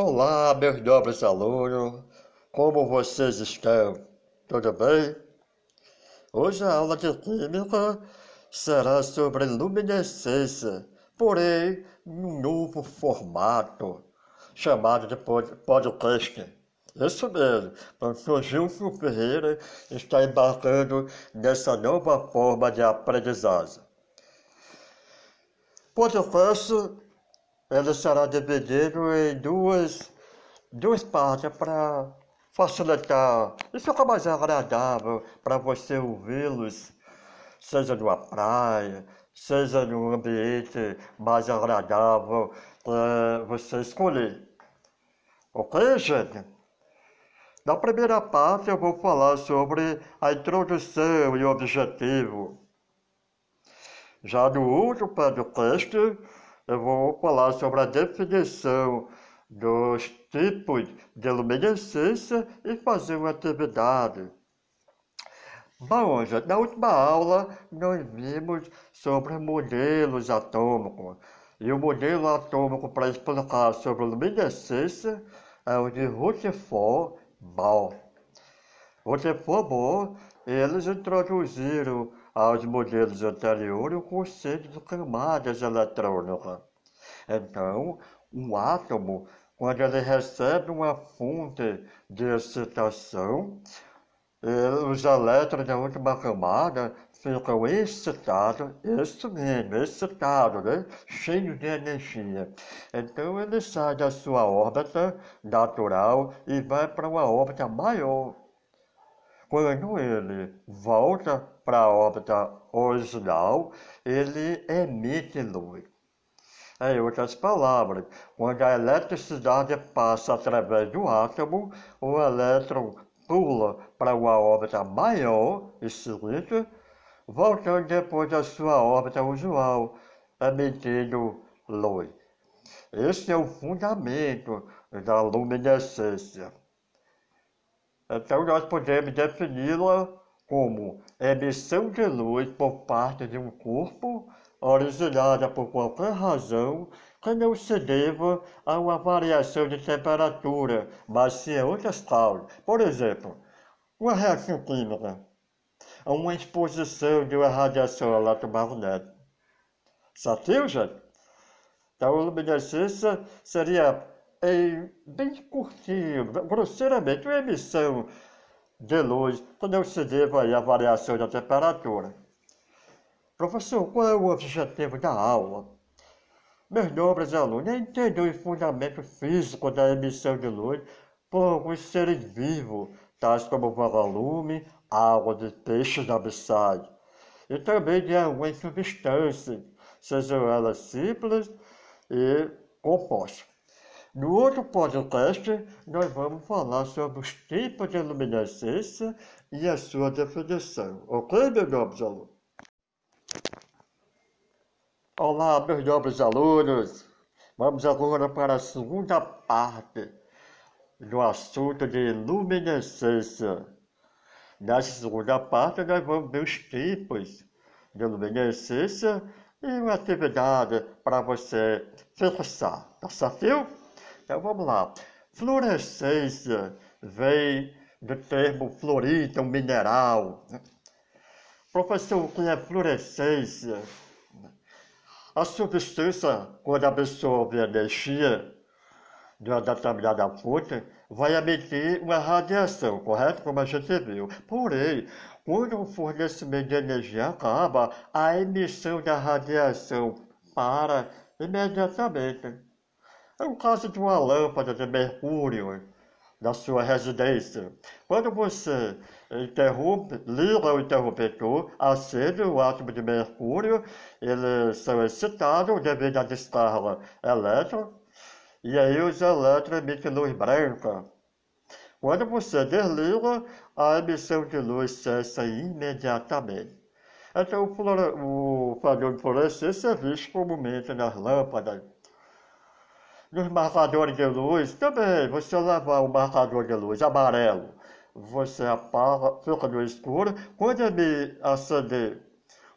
Olá, meus nobres alunos, como vocês estão? Tudo bem? Hoje a aula de Química será sobre luminescência, porém num novo formato, chamado de podcast. Isso mesmo, professor Gilson Ferreira está embarcando nessa nova forma de aprendizagem. Podcast ele será dividido em duas, duas partes para facilitar e ficar mais agradável para você ouvi-los, seja numa praia, seja num ambiente mais agradável para você escolher. Ok, gente? Na primeira parte eu vou falar sobre a introdução e o objetivo. Já no último podcast eu vou falar sobre a definição dos tipos de luminescência e fazer uma atividade. Bom, já na última aula nós vimos sobre modelos atômicos. E o modelo atômico para explicar sobre luminescência é o de Rutherford Ball. Rutherford Ball, eles introduziram aos modelos anteriores o conceito de camadas eletrônicas. Então, um átomo, quando ele recebe uma fonte de excitação, os elétrons da última camada ficam excitados, isso mesmo, excitados, né? cheios de energia. Então ele sai da sua órbita natural e vai para uma órbita maior. Quando ele volta para a órbita original, ele emite luz. Em outras palavras, quando a eletricidade passa através do átomo, o elétron pula para uma órbita maior e cilíndrica, voltando depois da sua órbita usual, emitindo luz. Esse é o fundamento da luminescência. Então, nós podemos defini-la como emissão de luz por parte de um corpo originada por qualquer razão que não se deva a uma variação de temperatura, mas sim a outras causas. Por exemplo, uma reação química, uma exposição de uma radiação eletromagnética. Satiu, gente? Então, a luminescência seria em bem curtinho, grosseiramente, uma emissão de luz não se deva à variação da temperatura. Professor, qual é o objetivo da aula? Meus nobres alunos, entender o fundamento físico da emissão de luz por alguns seres vivos, tais como vagalume, água de peixes abissais, e também de algumas substâncias, sejam elas simples e compostas. No outro podcast, nós vamos falar sobre os tipos de luminescência e a sua definição. Ok, meus nobres alunos? Olá, meus nobres alunos! Vamos agora para a segunda parte do assunto de luminescência. Nessa segunda parte, nós vamos ver os tipos de luminescência e uma atividade para você fixar. Tá certo? Então vamos lá. Fluorescência vem do termo fluorito, um mineral. Professor, o que é fluorescência? A substância, quando absorve energia de uma determinada fonte, vai emitir uma radiação, correto? Como a gente viu. Porém, quando o fornecimento de energia acaba, a emissão da radiação para imediatamente. É o caso de uma lâmpada de mercúrio na sua residência. Quando você interrompe, liga o interruptor, acende o átomo de mercúrio, eles são excitados devido à descarga elétrica, e aí os elétrons emitem luz branca. Quando você desliga, a emissão de luz cessa imediatamente. Então, o, padrão de fluorescência é visto comumente nas lâmpadas nos marcadores de luz, também, você levar um marcador de luz amarelo, você apaga, fica no escuro. Quando ele acender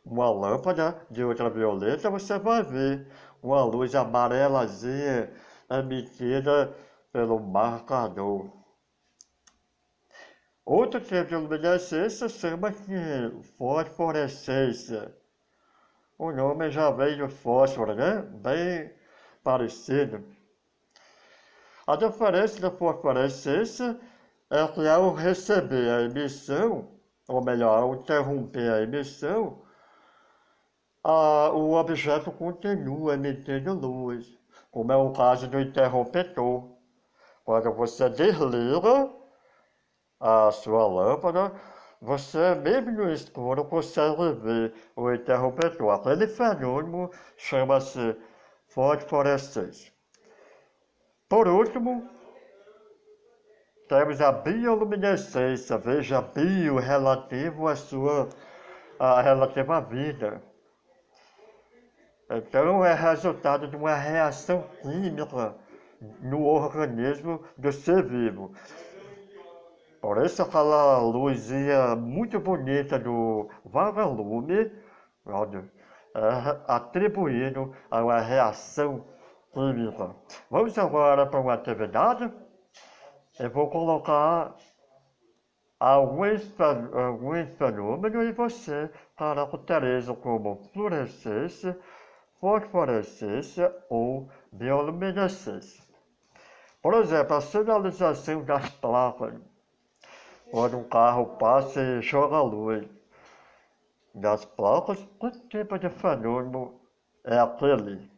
uma lâmpada de ultravioleta, você vai ver uma luz amarelazinha emitida pelo marcador. Outro tipo de luminescência chama-se fosforescência. O nome já vem do fósforo, né? Bem parecido. A diferença da fosforescência é que ao receber a emissão, ou melhor, ao interromper a emissão, a, o objeto continua emitendo luz, como é o caso do interruptor. Quando você desliga a sua lâmpada, você mesmo no escuro consegue ver o interruptor. Aquele fenômeno chama-se fosforescência. Por último, temos a bioluminescência, veja bio relativo à sua a relativa vida. Então é resultado de uma reação química no organismo do ser vivo. Por isso aquela luzinha muito bonita do vagalume, é atribuído a uma reação química. Vamos agora para uma atividade. Eu vou colocar alguns, alguns fenômenos e você caracteriza como fluorescência, fosforescência ou bioluminescência. Por exemplo, a sinalização das placas. Quando um carro passa e joga luz das placas, que tipo de fenômeno é aquele?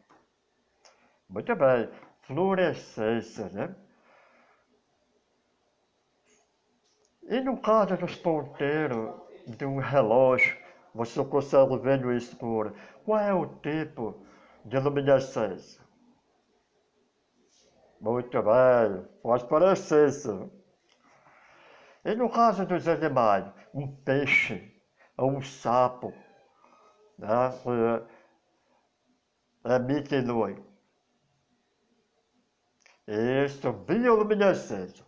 Muito bem, fluorescência, né? E no caso dos ponteiros de um relógio, você consegue ver no escuro, qual é o tipo de luminescência? Muito bem, fosforescência. E no caso dos animais, um peixe ou um sapo, né, emite luz. Isso, bioluminescência.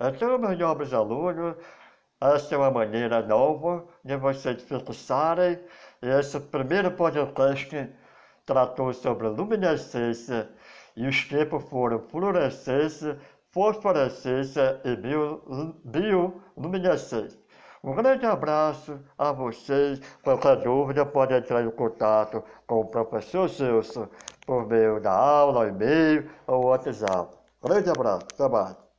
Então, meus nobres alunos, essa é uma maneira nova de vocês fixarem. Esse primeiro podcast tratou sobre luminescência e os tipos foram fluorescência, fosforescência e bioluminescência. Um grande abraço a vocês. Qualquer dúvida pode entrar em contato com o professor Gilson por meio da aula, e-mail ou WhatsApp. Grande abraço. Mais.